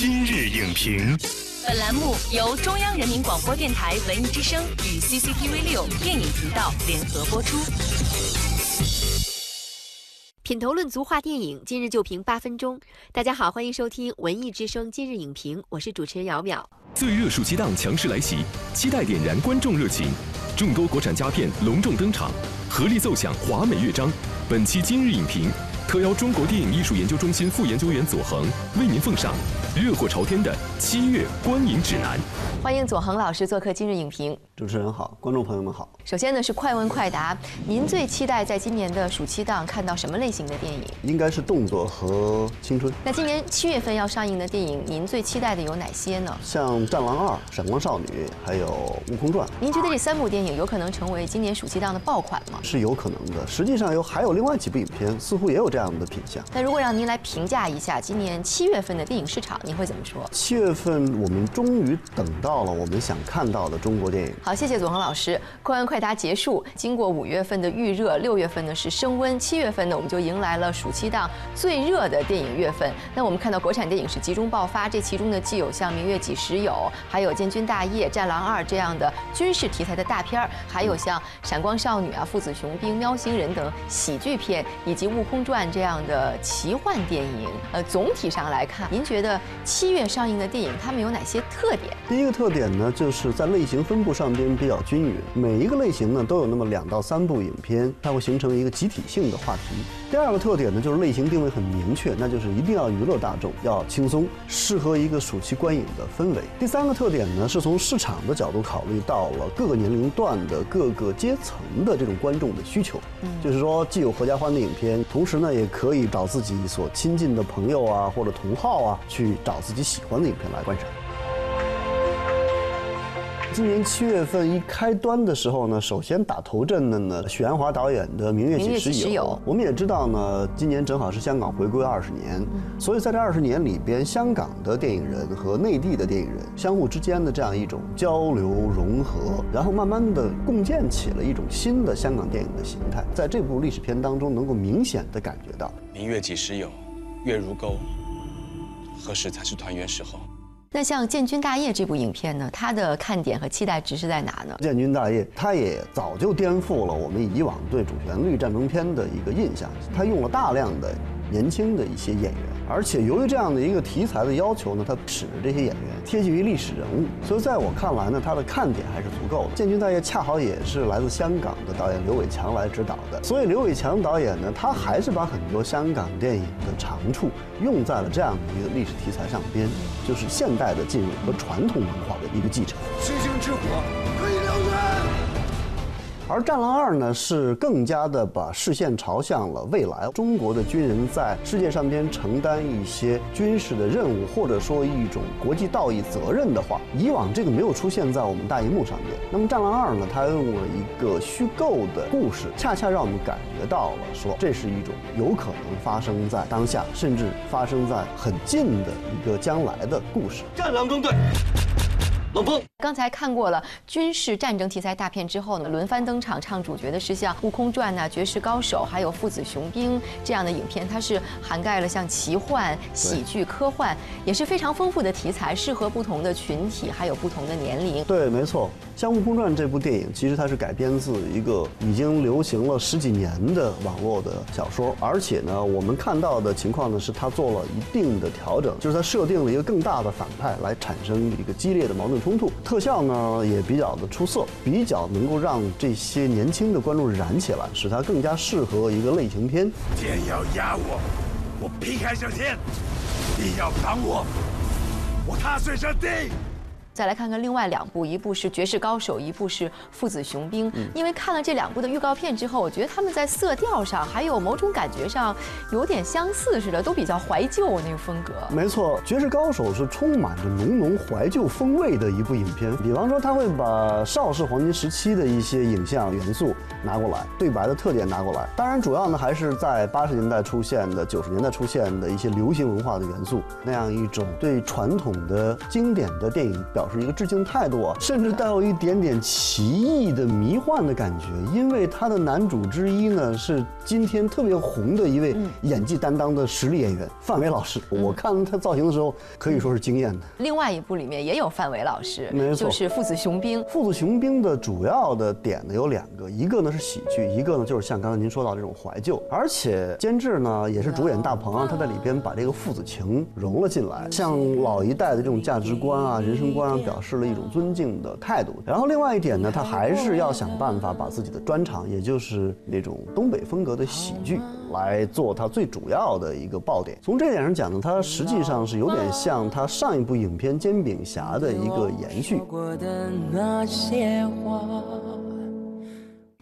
今日影评，本栏目由中央人民广播电台文艺之声与 CCTV 六电影频道联合播出。品头论足话电影，今日就评八分钟。大家好，欢迎收听文艺之声今日影评，我是主持人姚淼。最热暑期档强势来袭，期待点燃观众热情，众多国产佳片隆重登场，合力奏响华美乐章。本期今日影评。特邀中国电影艺术研究中心副研究员左恒为您奉上热火朝天的七月观影指南。欢迎左恒老师做客今日影评。主持人好，观众朋友们好。首先呢是快问快答，您最期待在今年的暑期档看到什么类型的电影？应该是动作和青春。那今年七月份要上映的电影，您最期待的有哪些呢？像《战狼二》《闪光少女》还有《悟空传》。您觉得这三部电影有可能成为今年暑期档的爆款吗？是有可能的。实际上有还有另外几部影片，似乎也有这样的品相。那如果让您来评价一下今年七月份的电影市场，您会怎么说？七月份我们终于等到了我们想看到的中国电影。好，谢谢左恒老师。快问快答结束。经过五月份的预热，六月份呢是升温，七月份呢我们就迎来了暑期档最热的电影月份。那我们看到国产电影是集中爆发，这其中呢既有像《明月几时有》，还有《建军大业》《战狼二》这样的军事题材的大片儿，还有像《闪光少女》啊、《父子雄兵》《喵星人》等喜剧片，以及《悟空传》这样的奇幻电影。呃，总体上来看，您觉得七月上映的电影它们有哪些特点？第一个特点呢，就是在类型分布上边比较均匀。每一个类型呢都有那么两到三部影片，它会形成一个集体性的话题。第二个特点呢就是类型定位很明确，那就是一定要娱乐大众，要轻松，适合一个暑期观影的氛围。第三个特点呢是从市场的角度考虑到了各个年龄段的各个阶层的这种观众的需求，就是说既有合家欢的影片，同时呢也可以找自己所亲近的朋友啊或者同好啊去找自己喜欢的影片来观赏。今年七月份一开端的时候呢，首先打头阵的呢，许鞍华导演的《明月几时有》。我们也知道呢，今年正好是香港回归二十年，所以在这二十年里边，香港的电影人和内地的电影人相互之间的这样一种交流融合，然后慢慢的共建起了一种新的香港电影的形态。在这部历史片当中，能够明显的感觉到，明月几时有，月如钩，何时才是团圆时候？那像《建军大业》这部影片呢，它的看点和期待值是在哪呢？《建军大业》它也早就颠覆了我们以往对主旋律战争片的一个印象，它用了大量的年轻的一些演员。而且由于这样的一个题材的要求呢，它使得这些演员贴近于历史人物，所以在我看来呢，它的看点还是足够的。《建军大业》恰好也是来自香港的导演刘伟强来指导的，所以刘伟强导演呢，他还是把很多香港电影的长处用在了这样的一个历史题材上边，就是现代的进入和传统文化的一个继承。星星之火可以燎原。而《战狼二》呢，是更加的把视线朝向了未来。中国的军人在世界上边承担一些军事的任务，或者说一种国际道义责任的话，以往这个没有出现在我们大荧幕上边。那么《战狼二》呢，它用了一个虚构的故事，恰恰让我们感觉到了说，这是一种有可能发生在当下，甚至发生在很近的一个将来的故事。战狼中队。冷风。刚才看过了军事战争题材大片之后呢，轮番登场唱主角的是像《悟空传》呐、《绝世高手》还有《父子雄兵》这样的影片，它是涵盖了像奇幻、喜剧、科幻，也是非常丰富的题材，适合不同的群体，还有不同的年龄。对，没错。像《悟空传》这部电影，其实它是改编自一个已经流行了十几年的网络的小说，而且呢，我们看到的情况呢，是它做了一定的调整，就是它设定了一个更大的反派来产生一个激烈的矛盾冲突。特效呢也比较的出色，比较能够让这些年轻的观众燃起来，使它更加适合一个类型片。天要压我，我劈开这天；地要挡我，我踏碎这地。再来看看另外两部，一部是《绝世高手》，一部是《父子雄兵》。因为看了这两部的预告片之后，我觉得他们在色调上还有某种感觉上有点相似似的，都比较怀旧那个风格。没错，《绝世高手》是充满着浓浓怀旧风味的一部影片。比方说，他会把邵氏黄金时期的一些影像元素拿过来，对白的特点拿过来。当然，主要呢还是在八十年代出现的、九十年代出现的一些流行文化的元素，那样一种对传统的经典的电影表。表示一个致敬态度啊，甚至带有一点点奇异的迷幻的感觉。因为他的男主之一呢是今天特别红的一位演技担当的实力演员范伟老师。我看他造型的时候可以说是惊艳的。另外一部里面也有范伟老师，没错就是《父子雄兵》。父子雄兵的主要的点呢有两个，一个呢是喜剧，一个呢就是像刚才您说到这种怀旧，而且监制呢也是主演大鹏啊，他在里边把这个父子情融了进来，像老一代的这种价值观啊、人生观啊表示了一种尊敬的态度。然后另外一点呢，他还是要想办法把自己的专长，也就是那种东北风格的喜剧。来做他最主要的一个爆点。从这点上讲呢，他实际上是有点像他上一部影片《煎饼侠》的一个延续。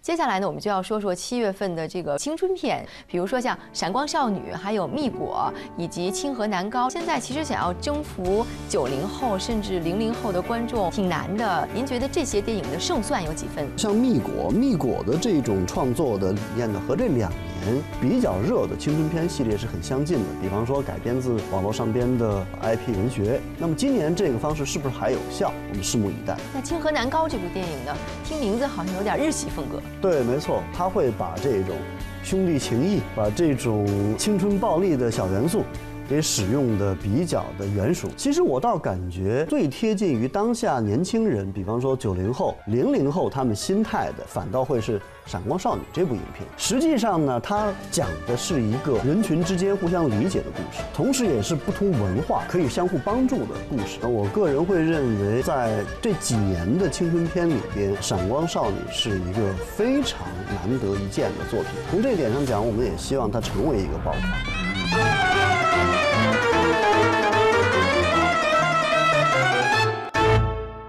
接下来呢，我们就要说说七月份的这个青春片，比如说像《闪光少女》、还有《蜜果》以及《清河南高》。现在其实想要征服九零后甚至零零后的观众挺难的。您觉得这些电影的胜算有几分？像《蜜果》，《蜜果》的这种创作的理念呢，和这两年比较热的青春片系列是很相近的。比方说改编自网络上边的 IP 文学。那么今年这个方式是不是还有效？我们拭目以待。那《清河南高》这部电影呢，听名字好像有点日系风格。对，没错，他会把这种兄弟情谊，把这种青春暴力的小元素，给使用的比较的圆熟。其实我倒感觉最贴近于当下年轻人，比方说九零后、零零后他们心态的，反倒会是《闪光少女》这部影片。实际上呢，它讲的是一个人群之间互相理解的故事，同时也是不同文化可以相互帮助的故事。那我个人会认为，在这几年的青春片里边，《闪光少女》是一个非常难得一见的作品。从这点上讲，我们也希望它成为一个爆款。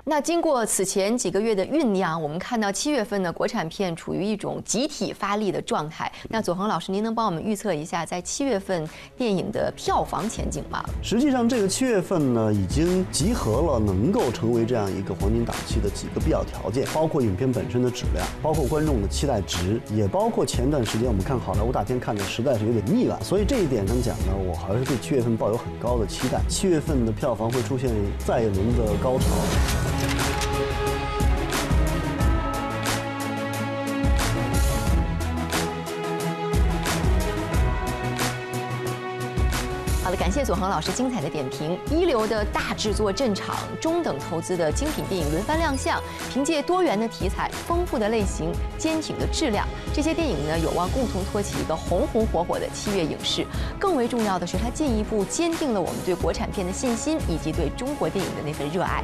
那经过此前几个月的酝酿，我们看到七月份的国产片处于一种集体发力的状态。那左恒老师，您能帮我们预测一下在七月份电影的票房前景吗？实际上，这个七月份呢，已经集合了能够成为这样一个黄金档期的几个必要条件，包括影片本身的质量，包括观众的期待值，也包括前段时间我们看好莱坞大片看的实在是有点腻了。所以这一点上讲呢，我还是对七月份抱有很高的期待。七月份的票房会出现再一轮的高潮。谢左恒老师精彩的点评。一流的大制作阵场，中等投资的精品电影轮番亮相，凭借多元的题材、丰富的类型、坚挺的质量，这些电影呢有望共同托起一个红红火火的七月影视。更为重要的是，它进一步坚定了我们对国产片的信心，以及对中国电影的那份热爱。